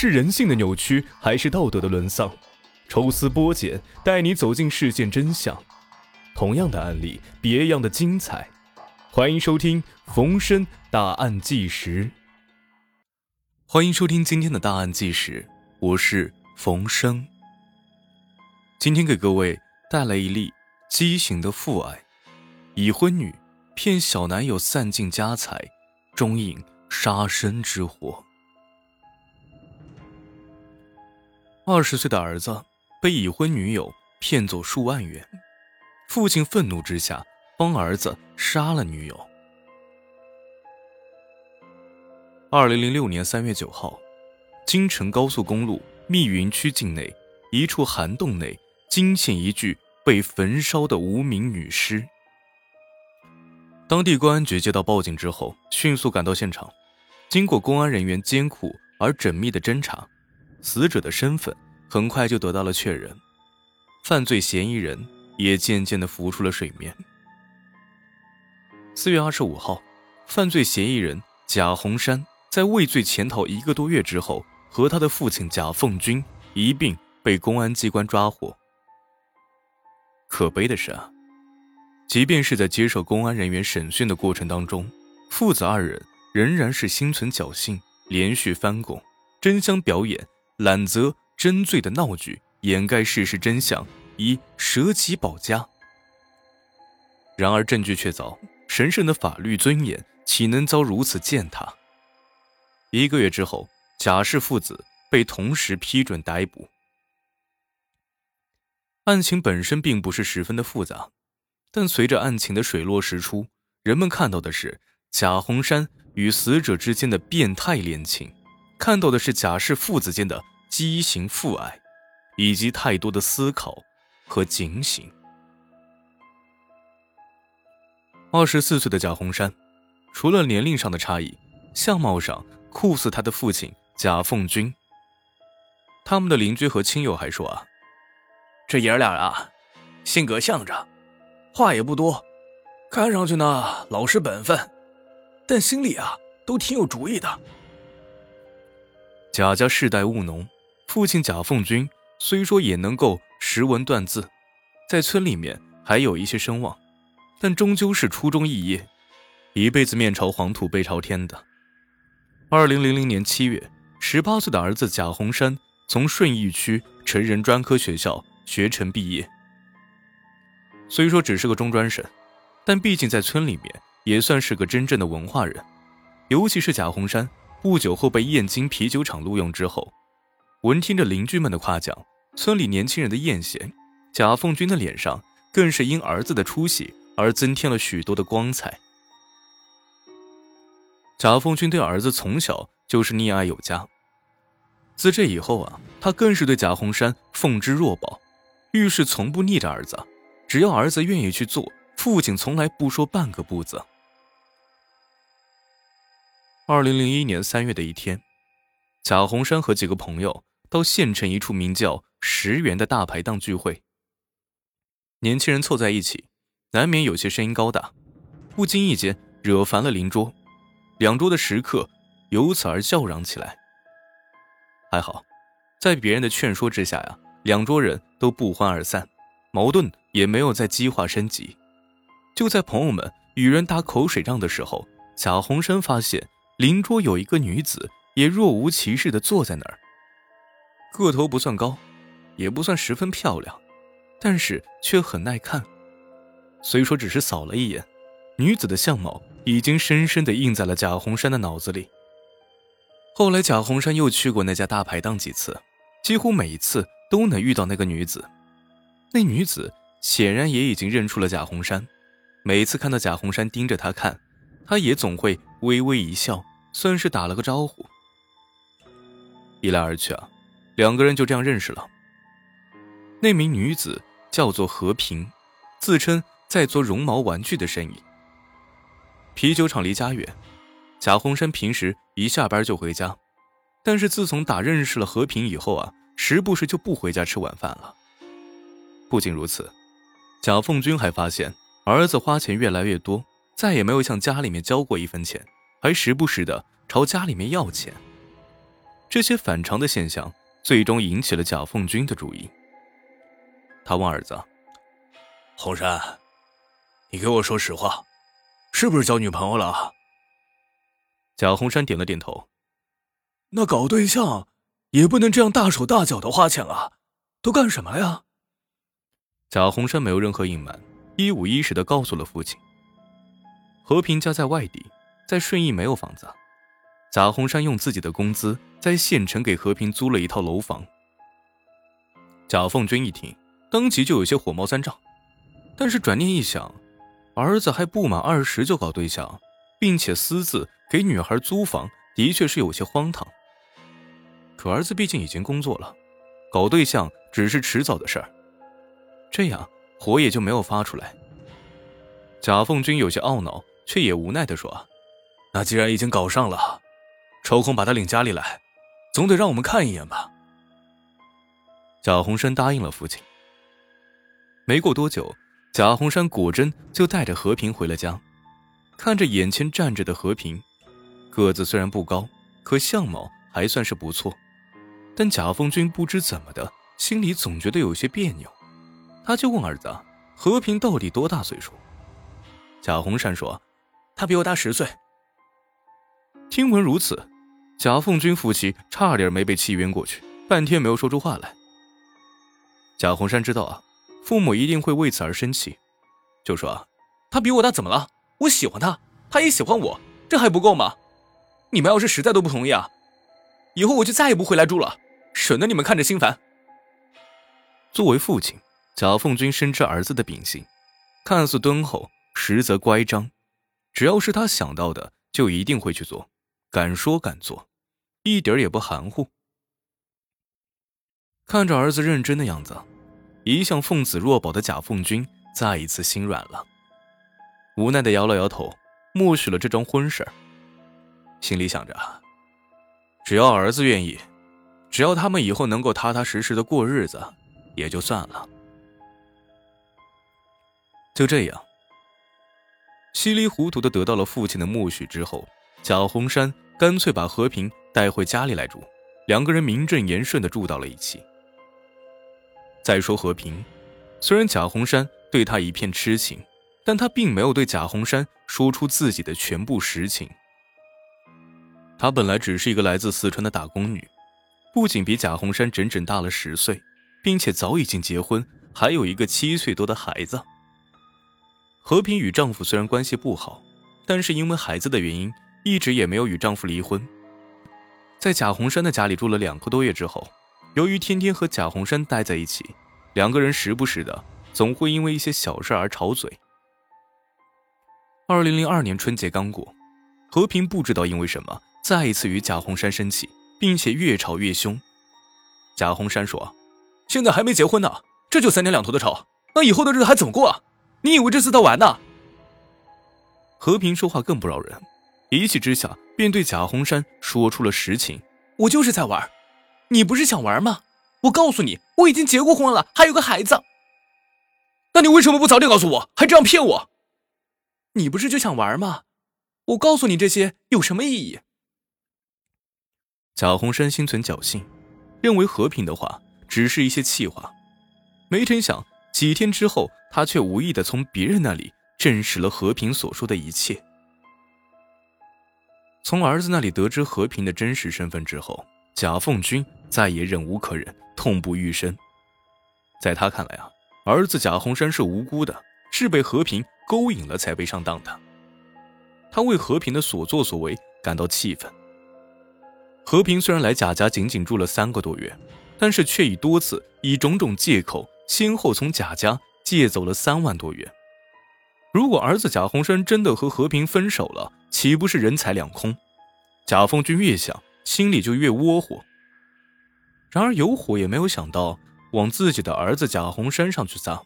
是人性的扭曲，还是道德的沦丧？抽丝剥茧，带你走进事件真相。同样的案例，别样的精彩。欢迎收听冯生大案纪实。欢迎收听今天的大案纪实，我是冯生。今天给各位带来一例畸形的父爱：已婚女骗小男友散尽家财，终引杀身之祸。二十岁的儿子。被已婚女友骗走数万元，父亲愤怒之下帮儿子杀了女友。二零零六年三月九号，京承高速公路密云区境内一处涵洞内惊现一具被焚烧的无名女尸。当地公安局接到报警之后，迅速赶到现场，经过公安人员艰苦而缜密的侦查，死者的身份。很快就得到了确认，犯罪嫌疑人也渐渐的浮出了水面。四月二十五号，犯罪嫌疑人贾洪山在畏罪潜逃一个多月之后，和他的父亲贾凤军一并被公安机关抓获。可悲的是啊，即便是在接受公安人员审讯的过程当中，父子二人仍然是心存侥幸，连续翻供，争相表演揽责。真罪的闹剧，掩盖事实真相，以舍己保家。然而证据确凿，神圣的法律尊严岂能遭如此践踏？一个月之后，贾氏父子被同时批准逮捕。案情本身并不是十分的复杂，但随着案情的水落石出，人们看到的是贾洪山与死者之间的变态恋情，看到的是贾氏父子间的。畸形父爱，以及太多的思考和警醒。二十四岁的贾红山，除了年龄上的差异，相貌上酷似他的父亲贾凤军。他们的邻居和亲友还说啊，这爷俩啊，性格像着，话也不多，看上去呢老实本分，但心里啊都挺有主意的。贾家世代务农。父亲贾凤军虽说也能够识文断字，在村里面还有一些声望，但终究是初中肄业，一辈子面朝黄土背朝天的。二零零零年七月，十八岁的儿子贾洪山从顺义区成人专科学校学成毕业。虽说只是个中专生，但毕竟在村里面也算是个真正的文化人。尤其是贾洪山不久后被燕京啤酒厂录用之后。闻听着邻居们的夸奖，村里年轻人的艳羡，贾凤军的脸上更是因儿子的出息而增添了许多的光彩。贾凤军对儿子从小就是溺爱有加，自这以后啊，他更是对贾洪山奉之若宝，遇事从不逆着儿子，只要儿子愿意去做，父亲从来不说半个不字。二零零一年三月的一天，贾红山和几个朋友。到县城一处名叫“十元”的大排档聚会，年轻人凑在一起，难免有些声音高大，不经意间惹烦了邻桌，两桌的食客由此而叫嚷起来。还好，在别人的劝说之下呀，两桌人都不欢而散，矛盾也没有再激化升级。就在朋友们与人打口水仗的时候，贾红山发现邻桌有一个女子也若无其事地坐在那儿。个头不算高，也不算十分漂亮，但是却很耐看。虽说只是扫了一眼，女子的相貌已经深深的印在了贾红山的脑子里。后来，贾红山又去过那家大排档几次，几乎每一次都能遇到那个女子。那女子显然也已经认出了贾红山，每次看到贾红山盯着她看，她也总会微微一笑，算是打了个招呼。一来二去啊。两个人就这样认识了。那名女子叫做和平，自称在做绒毛玩具的生意。啤酒厂离家远，贾洪山平时一下班就回家，但是自从打认识了和平以后啊，时不时就不回家吃晚饭了。不仅如此，贾凤军还发现儿子花钱越来越多，再也没有向家里面交过一分钱，还时不时的朝家里面要钱。这些反常的现象最终引起了贾凤军的注意。他问儿子：“红山，你给我说实话，是不是交女朋友了？”贾红山点了点头。那搞对象也不能这样大手大脚的花钱啊，都干什么呀？贾红山没有任何隐瞒，一五一十的告诉了父亲。和平家在外地，在顺义没有房子。贾红山用自己的工资在县城给和平租了一套楼房。贾凤军一听，当即就有些火冒三丈，但是转念一想，儿子还不满二十就搞对象，并且私自给女孩租房，的确是有些荒唐。可儿子毕竟已经工作了，搞对象只是迟早的事儿。这样火也就没有发出来。贾凤军有些懊恼。却也无奈地说：“那既然已经搞上了，抽空把他领家里来，总得让我们看一眼吧。”贾红山答应了父亲。没过多久，贾红山果真就带着和平回了家。看着眼前站着的和平，个子虽然不高，可相貌还算是不错。但贾凤军不知怎么的，心里总觉得有些别扭。他就问儿子：“和平到底多大岁数？”贾红山说。他比我大十岁。听闻如此，贾凤军夫妻差点没被气晕过去，半天没有说出话来。贾洪山知道啊，父母一定会为此而生气，就说：“他比我大怎么了？我喜欢他，他也喜欢我，这还不够吗？你们要是实在都不同意啊，以后我就再也不回来住了，省得你们看着心烦。”作为父亲，贾凤军深知儿子的秉性，看似敦厚，实则乖张。只要是他想到的，就一定会去做，敢说敢做，一点也不含糊。看着儿子认真的样子，一向奉子若宝的贾凤军再一次心软了，无奈的摇了摇头，默许了这桩婚事心里想着，只要儿子愿意，只要他们以后能够踏踏实实的过日子，也就算了。就这样。稀里糊涂的得到了父亲的默许之后，贾红山干脆把和平带回家里来住，两个人名正言顺的住到了一起。再说和平，虽然贾红山对他一片痴情，但他并没有对贾红山说出自己的全部实情。她本来只是一个来自四川的打工女，不仅比贾红山整整大了十岁，并且早已经结婚，还有一个七岁多的孩子。和平与丈夫虽然关系不好，但是因为孩子的原因，一直也没有与丈夫离婚。在贾红山的家里住了两个多月之后，由于天天和贾红山待在一起，两个人时不时的总会因为一些小事而吵嘴。二零零二年春节刚过，和平不知道因为什么再一次与贾红山生气，并且越吵越凶。贾红山说：“现在还没结婚呢，这就三天两头的吵，那以后的日子还怎么过啊？”你以为这次在玩呢？和平说话更不饶人，一气之下便对贾红山说出了实情：“我就是在玩，你不是想玩吗？我告诉你，我已经结过婚了，还有个孩子。那你为什么不早点告诉我，还这样骗我？你不是就想玩吗？我告诉你这些有什么意义？”贾红山心存侥幸，认为和平的话只是一些气话，没成想。几天之后，他却无意的从别人那里证实了和平所说的一切。从儿子那里得知和平的真实身份之后，贾凤军再也忍无可忍，痛不欲生。在他看来啊，儿子贾洪山是无辜的，是被和平勾引了才被上当的。他为和平的所作所为感到气愤。和平虽然来贾家仅仅住了三个多月，但是却以多次以种种借口。先后从贾家借走了三万多元。如果儿子贾洪山真的和和平分手了，岂不是人财两空？贾凤军越想，心里就越窝火。然而有火也没有想到往自己的儿子贾洪山上去撒，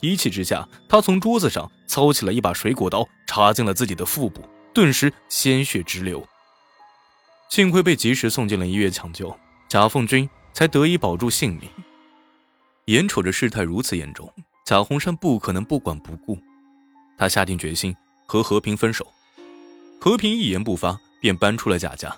一气之下，他从桌子上操起了一把水果刀，插进了自己的腹部，顿时鲜血直流。幸亏被及时送进了医院抢救，贾凤军才得以保住性命。眼瞅着事态如此严重，贾洪山不可能不管不顾，他下定决心和和平分手。和平一言不发，便搬出了贾家。